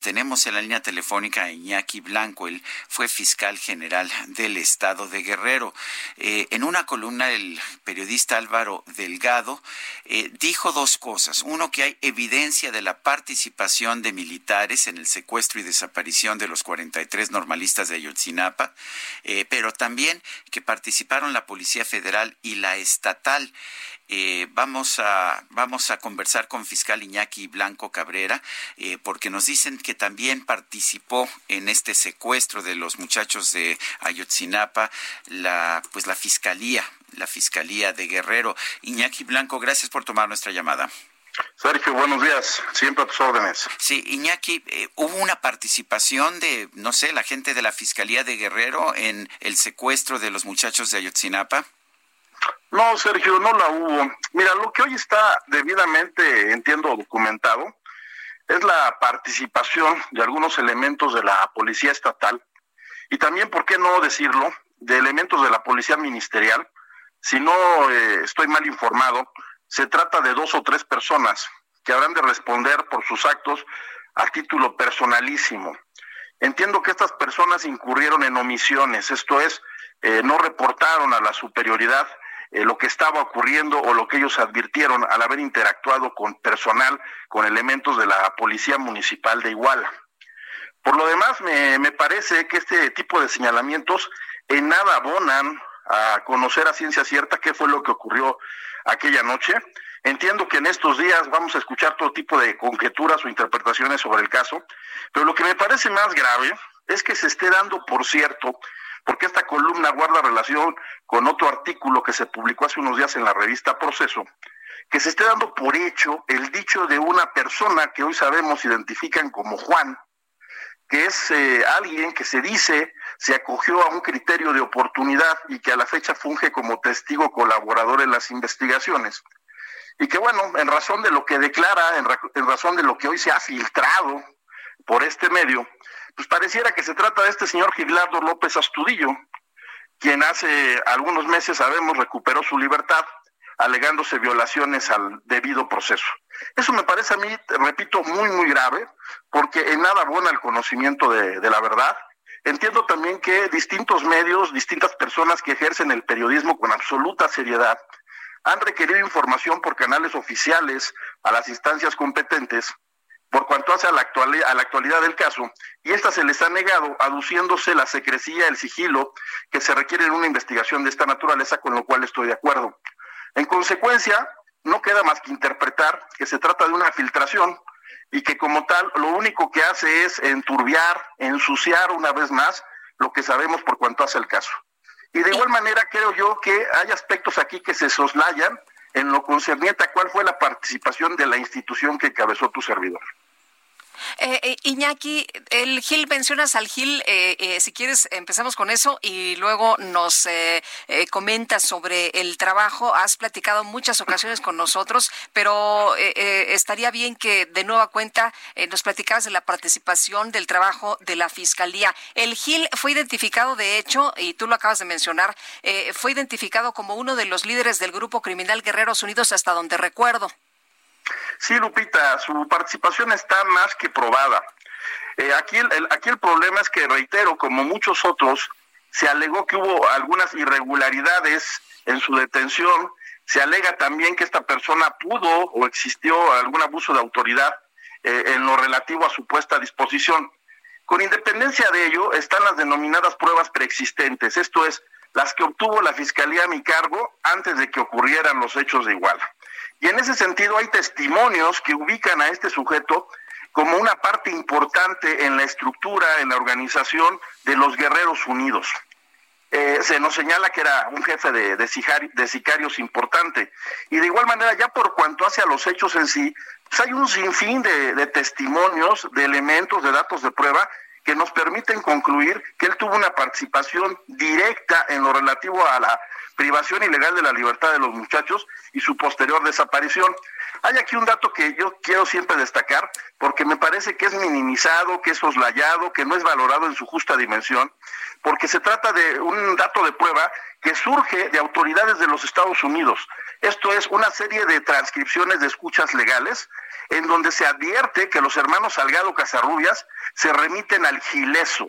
Tenemos en la línea telefónica a Iñaki Blanco, él fue fiscal general del estado de Guerrero. Eh, en una columna el periodista Álvaro Delgado eh, dijo dos cosas. Uno, que hay evidencia de la participación de militares en el secuestro y desaparición de los 43 normalistas de Ayotzinapa, eh, pero también que participaron la Policía Federal y la Estatal. Eh, vamos, a, vamos a conversar con fiscal Iñaki Blanco Cabrera, eh, porque nos dicen que también participó en este secuestro de los muchachos de Ayotzinapa, la, pues la fiscalía, la fiscalía de Guerrero. Iñaki Blanco, gracias por tomar nuestra llamada. Sergio, buenos días. Siempre a tus órdenes. Sí, Iñaki, eh, ¿hubo una participación de, no sé, la gente de la Fiscalía de Guerrero en el secuestro de los muchachos de Ayotzinapa? No, Sergio, no la hubo. Mira, lo que hoy está debidamente, entiendo, documentado, es la participación de algunos elementos de la Policía Estatal y también, ¿por qué no decirlo?, de elementos de la Policía Ministerial. Si no eh, estoy mal informado, se trata de dos o tres personas que habrán de responder por sus actos a título personalísimo. Entiendo que estas personas incurrieron en omisiones, esto es, eh, no reportaron a la superioridad eh, lo que estaba ocurriendo o lo que ellos advirtieron al haber interactuado con personal, con elementos de la Policía Municipal de Iguala. Por lo demás, me, me parece que este tipo de señalamientos en nada abonan a conocer a ciencia cierta qué fue lo que ocurrió aquella noche. Entiendo que en estos días vamos a escuchar todo tipo de conjeturas o interpretaciones sobre el caso, pero lo que me parece más grave es que se esté dando por cierto porque esta columna guarda relación con otro artículo que se publicó hace unos días en la revista Proceso, que se esté dando por hecho el dicho de una persona que hoy sabemos identifican como Juan, que es eh, alguien que se dice se acogió a un criterio de oportunidad y que a la fecha funge como testigo colaborador en las investigaciones. Y que bueno, en razón de lo que declara, en razón de lo que hoy se ha filtrado por este medio, pues pareciera que se trata de este señor Gilardo López Astudillo, quien hace algunos meses, sabemos, recuperó su libertad, alegándose violaciones al debido proceso. Eso me parece a mí, repito, muy, muy grave, porque en nada abona el conocimiento de, de la verdad. Entiendo también que distintos medios, distintas personas que ejercen el periodismo con absoluta seriedad, han requerido información por canales oficiales a las instancias competentes por cuanto hace a la, actualidad, a la actualidad del caso, y esta se les ha negado, aduciéndose la secrecía, el sigilo que se requiere en una investigación de esta naturaleza, con lo cual estoy de acuerdo. En consecuencia, no queda más que interpretar que se trata de una filtración y que como tal lo único que hace es enturbiar, ensuciar una vez más lo que sabemos por cuanto hace el caso. Y de igual manera creo yo que hay aspectos aquí que se soslayan en lo concerniente a cuál fue la participación de la institución que encabezó tu servidor. Eh, eh, Iñaki, el Gil, mencionas al Gil, eh, eh, si quieres empezamos con eso y luego nos comentas sobre el trabajo. Has platicado muchas ocasiones con nosotros, pero estaría bien que de nueva cuenta nos platicaras de la participación del trabajo de la Fiscalía. El Gil fue identificado, de hecho, y tú lo acabas de mencionar, fue identificado como uno de los líderes del grupo criminal Guerreros Unidos hasta donde recuerdo. Sí, Lupita, su participación está más que probada. Eh, aquí, el, aquí el problema es que, reitero, como muchos otros, se alegó que hubo algunas irregularidades en su detención, se alega también que esta persona pudo o existió algún abuso de autoridad eh, en lo relativo a su puesta a disposición. Con independencia de ello, están las denominadas pruebas preexistentes, esto es, las que obtuvo la Fiscalía a mi cargo antes de que ocurrieran los hechos de Iguala. Y en ese sentido hay testimonios que ubican a este sujeto como una parte importante en la estructura, en la organización de los Guerreros Unidos. Eh, se nos señala que era un jefe de, de, sicarios importante. Y de igual manera, ya por cuanto hace a los hechos en sí, pues hay un sinfín de, de testimonios, de elementos, de datos de prueba que nos permiten concluir que él tuvo una participación directa en lo relativo a la privación ilegal de la libertad de los muchachos y su posterior desaparición. Hay aquí un dato que yo quiero siempre destacar porque me parece que es minimizado, que es soslayado, que no es valorado en su justa dimensión, porque se trata de un dato de prueba que surge de autoridades de los Estados Unidos. Esto es una serie de transcripciones de escuchas legales en donde se advierte que los hermanos Salgado Casarrubias se remiten al gileso.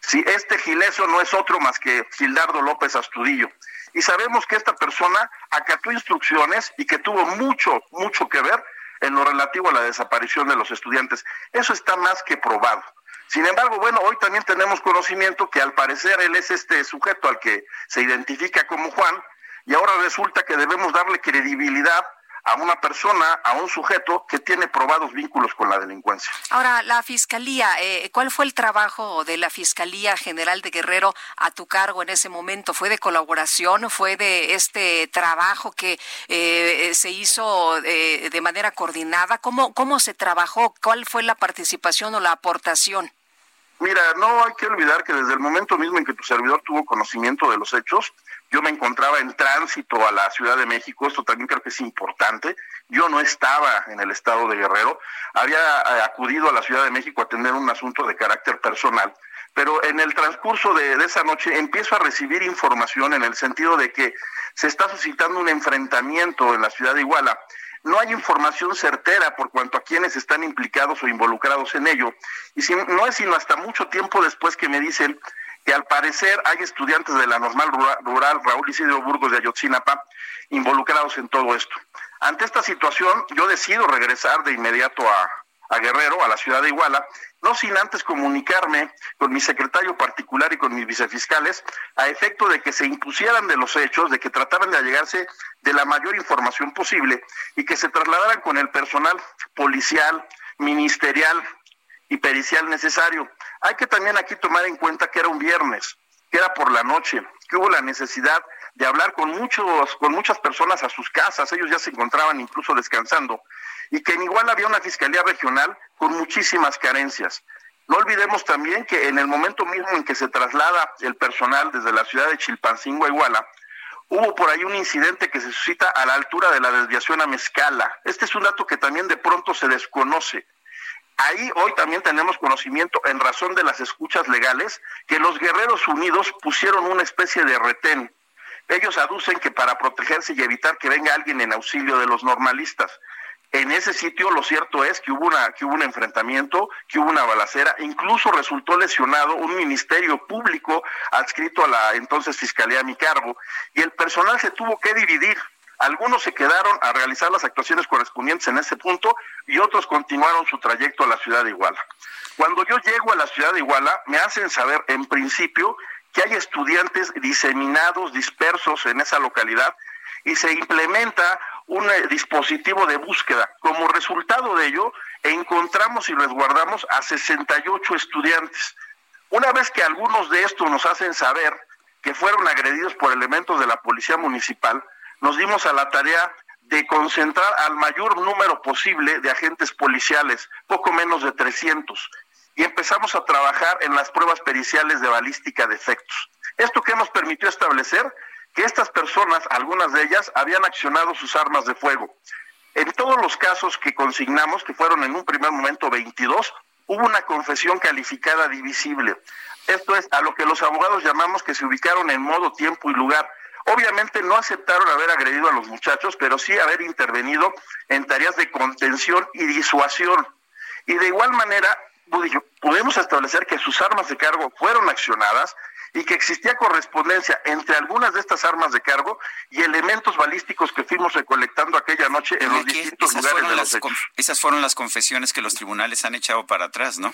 Si este gileso no es otro más que Gildardo López Astudillo y sabemos que esta persona acató instrucciones y que tuvo mucho, mucho que ver en lo relativo a la desaparición de los estudiantes. Eso está más que probado. Sin embargo, bueno, hoy también tenemos conocimiento que al parecer él es este sujeto al que se identifica como Juan y ahora resulta que debemos darle credibilidad a una persona, a un sujeto que tiene probados vínculos con la delincuencia. Ahora, la Fiscalía, eh, ¿cuál fue el trabajo de la Fiscalía General de Guerrero a tu cargo en ese momento? ¿Fue de colaboración? ¿Fue de este trabajo que eh, se hizo eh, de manera coordinada? ¿Cómo, ¿Cómo se trabajó? ¿Cuál fue la participación o la aportación? Mira, no hay que olvidar que desde el momento mismo en que tu servidor tuvo conocimiento de los hechos, yo me encontraba en tránsito a la Ciudad de México, esto también creo que es importante. Yo no estaba en el estado de Guerrero, había eh, acudido a la Ciudad de México a atender un asunto de carácter personal, pero en el transcurso de, esa noche empiezo a recibir información en el sentido de que se está suscitando un enfrentamiento en la ciudad de Iguala. No hay información certera por cuanto a quienes están implicados o involucrados en ello. Y si, no es sino hasta mucho tiempo después que me dicen que al parecer hay estudiantes de la normal rural Raúl Isidro Burgos de Ayotzinapa involucrados en todo esto. Ante esta situación, yo decido regresar de inmediato a, a Guerrero, a la ciudad de Iguala, no sin antes comunicarme con mi secretario particular y con mis vicefiscales, a efecto de que se impusieran de los hechos, de que trataran de allegarse de la mayor información posible y que se trasladaran con el personal policial, ministerial y pericial necesario. Hay que también aquí tomar en cuenta que era un viernes, que era por la noche, que hubo la necesidad de hablar con muchos, con muchas personas a sus casas, ellos ya se encontraban incluso descansando, y que en igual había una fiscalía regional con muchísimas carencias. No olvidemos también que en el momento mismo en que se traslada el personal desde la ciudad de Chilpancingo a Iguala, hubo por ahí un incidente que se suscita a la altura de la desviación a Mezcala. Este es un dato que también de pronto se desconoce. Ahí hoy también tenemos conocimiento, en razón de las escuchas legales, que los guerreros unidos pusieron una especie de retén. Ellos aducen que para protegerse y evitar que venga alguien en auxilio de los normalistas. En ese sitio lo cierto es que hubo, un enfrentamiento, que hubo una balacera, incluso resultó lesionado un ministerio público adscrito a la entonces Fiscalía a mi cargo, y el personal se tuvo que dividir. Algunos se quedaron a realizar las actuaciones correspondientes en ese punto y otros continuaron su trayecto a la ciudad de Iguala. Cuando yo llego a la ciudad de Iguala, me hacen saber en principio que hay estudiantes diseminados, dispersos en esa localidad y se implementa un eh, dispositivo de búsqueda. Como resultado de ello, encontramos y resguardamos a 68 estudiantes. Una vez que algunos de estos nos hacen saber que fueron agredidos por elementos de la policía municipal, nos dimos a la tarea de concentrar al mayor número posible de agentes policiales, poco menos de 300, y empezamos a trabajar en las pruebas periciales de balística de efectos. Esto que nos permitió establecer que estas personas, algunas de ellas, habían accionado sus armas de fuego. En todos los casos que consignamos, que fueron en un primer momento 22, hubo una confesión calificada divisible. Esto es a lo que los abogados llamamos que se ubicaron en modo, tiempo y lugar. Obviamente no aceptaron haber agredido a los muchachos, pero sí haber intervenido en tareas de contención y disuasión. Y de igual manera, podemos establecer que sus armas de cargo fueron accionadas y que existía correspondencia entre algunas de estas armas de cargo y elementos balísticos que fuimos recolectando aquella noche en los distintos lugares de los Esas fueron las confesiones que los tribunales han echado para atrás, ¿no?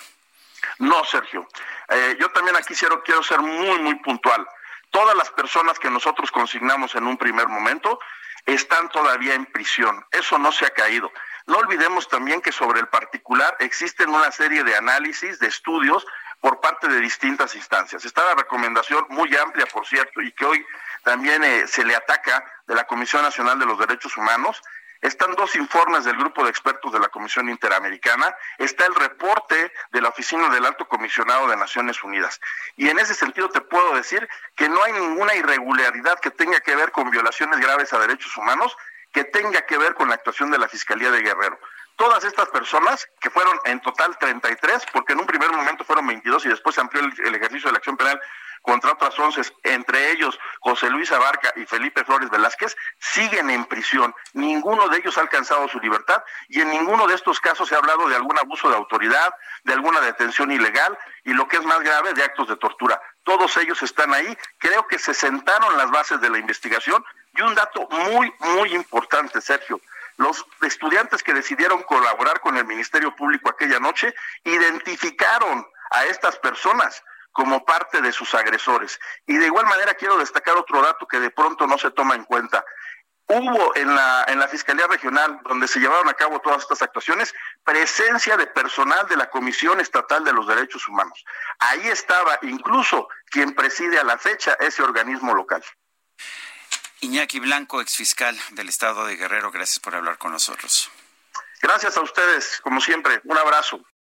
No, Sergio. Eh, yo también aquí quiero, quiero ser muy, muy puntual. Todas las personas que nosotros consignamos en un primer momento están todavía en prisión. Eso no se ha caído. No olvidemos también que sobre el particular existen una serie de análisis, de estudios por parte de distintas instancias. Está la recomendación muy amplia, por cierto, y que hoy también eh, se le ataca de la Comisión Nacional de los Derechos Humanos, están dos informes del grupo de expertos de la Comisión Interamericana, está el reporte de la Oficina del Alto Comisionado de Naciones Unidas. Y en ese sentido te puedo decir que no hay ninguna irregularidad que tenga que ver con violaciones graves a derechos humanos, que tenga que ver con la actuación de la Fiscalía de Guerrero. Todas estas personas, que fueron en total 33, porque en un primer momento fueron 22 y después se amplió el, el ejercicio de la acción penal contra otras once, entre ellos José Luis Abarca y Felipe Flores Velázquez, siguen en prisión. Ninguno de ellos ha alcanzado su libertad y en ninguno de estos casos se ha hablado de algún abuso de autoridad, de alguna detención ilegal y lo que es más grave, de actos de tortura. Todos ellos están ahí. Creo que se sentaron las bases de la investigación y un dato muy, muy importante, Sergio. Los estudiantes que decidieron colaborar con el Ministerio Público aquella noche identificaron a estas personas como parte de sus agresores. Y de igual manera quiero destacar otro dato que de pronto no se toma en cuenta. Hubo en la, en la Fiscalía Regional, donde se llevaron a cabo todas estas actuaciones, presencia de personal de la Comisión Estatal de los Derechos Humanos. Ahí estaba incluso quien preside a la fecha ese organismo local. Iñaki Blanco, exfiscal del Estado de Guerrero, gracias por hablar con nosotros. Gracias a ustedes, como siempre. Un abrazo.